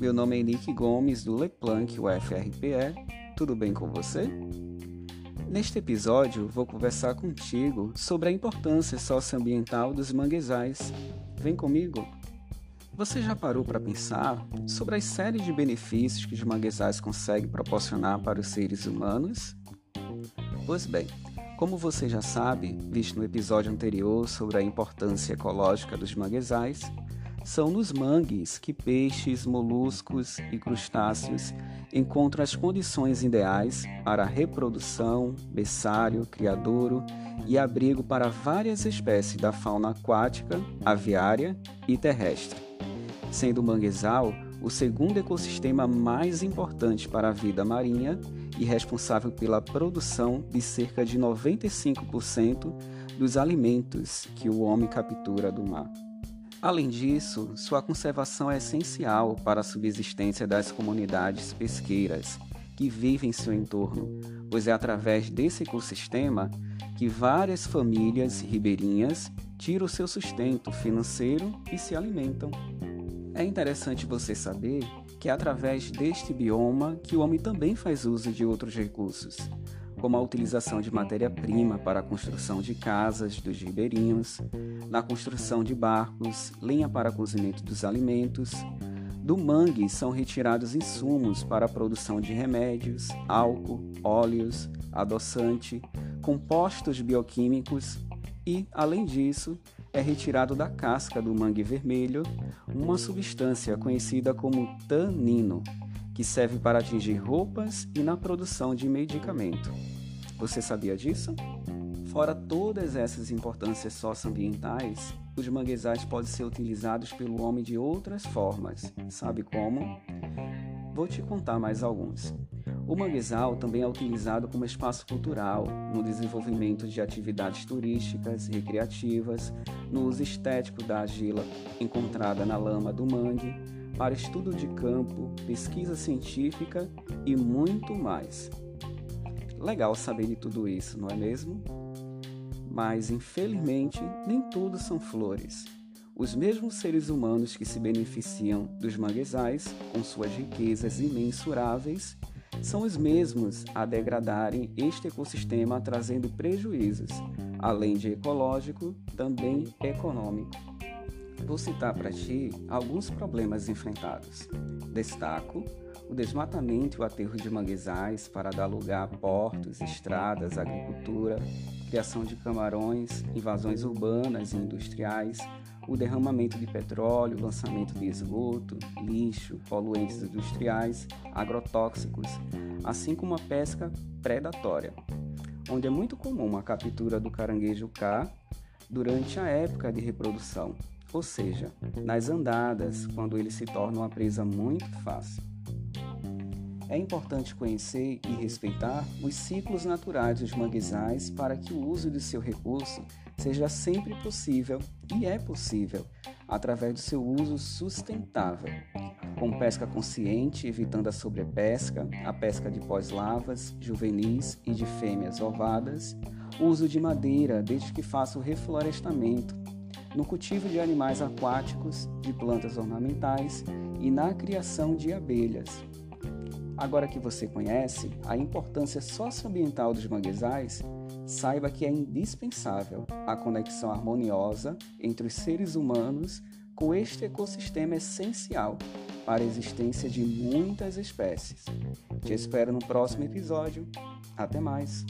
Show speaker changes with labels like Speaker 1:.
Speaker 1: meu nome é Henrique Gomes do Leplanc UFRPE. Tudo bem com você? Neste episódio, vou conversar contigo sobre a importância socioambiental dos manguezais. Vem comigo! Você já parou para pensar sobre as séries de benefícios que os manguezais conseguem proporcionar para os seres humanos? Pois bem, como você já sabe, visto no episódio anterior sobre a importância ecológica dos manguezais, são nos mangues que peixes, moluscos e crustáceos encontram as condições ideais para reprodução, berçário, criadouro e abrigo para várias espécies da fauna aquática, aviária e terrestre. Sendo o manguezal o segundo ecossistema mais importante para a vida marinha e responsável pela produção de cerca de 95% dos alimentos que o homem captura do mar. Além disso, sua conservação é essencial para a subsistência das comunidades pesqueiras que vivem em seu entorno, pois é através desse ecossistema que várias famílias ribeirinhas tiram seu sustento financeiro e se alimentam. É interessante você saber que é através deste bioma que o homem também faz uso de outros recursos, como a utilização de matéria-prima para a construção de casas dos ribeirinhos, na construção de barcos, lenha para cozimento dos alimentos. Do mangue são retirados insumos para a produção de remédios, álcool, óleos, adoçante, compostos bioquímicos e, além disso, é retirado da casca do mangue vermelho uma substância conhecida como tanino, que serve para atingir roupas e na produção de medicamento. Você sabia disso? Fora todas essas importâncias socioambientais, os manguezais podem ser utilizados pelo homem de outras formas. Sabe como? Vou te contar mais alguns. O manguezal também é utilizado como espaço cultural, no desenvolvimento de atividades turísticas, recreativas, no uso estético da argila encontrada na lama do mangue, para estudo de campo, pesquisa científica e muito mais. Legal saber de tudo isso, não é mesmo? Mas, infelizmente, nem tudo são flores. Os mesmos seres humanos que se beneficiam dos manguezais, com suas riquezas imensuráveis, são os mesmos a degradarem este ecossistema, trazendo prejuízos, além de ecológico, também econômico. Vou citar para ti alguns problemas enfrentados. Destaco o desmatamento e o aterro de manguezais para dar lugar a portos, estradas, agricultura, criação de camarões, invasões urbanas e industriais, o derramamento de petróleo, lançamento de esgoto, lixo, poluentes industriais, agrotóxicos, assim como a pesca predatória, onde é muito comum a captura do caranguejo K durante a época de reprodução, ou seja, nas andadas, quando ele se torna uma presa muito fácil. É importante conhecer e respeitar os ciclos naturais dos manguezais para que o uso de seu recurso seja sempre possível e é possível através do seu uso sustentável, com pesca consciente, evitando a sobrepesca, a pesca de pós-lavas, juvenis e de fêmeas ovadas, uso de madeira desde que faça o reflorestamento, no cultivo de animais aquáticos, de plantas ornamentais e na criação de abelhas, Agora que você conhece a importância socioambiental dos manguezais, saiba que é indispensável a conexão harmoniosa entre os seres humanos com este ecossistema essencial para a existência de muitas espécies. Te espero no próximo episódio. Até mais!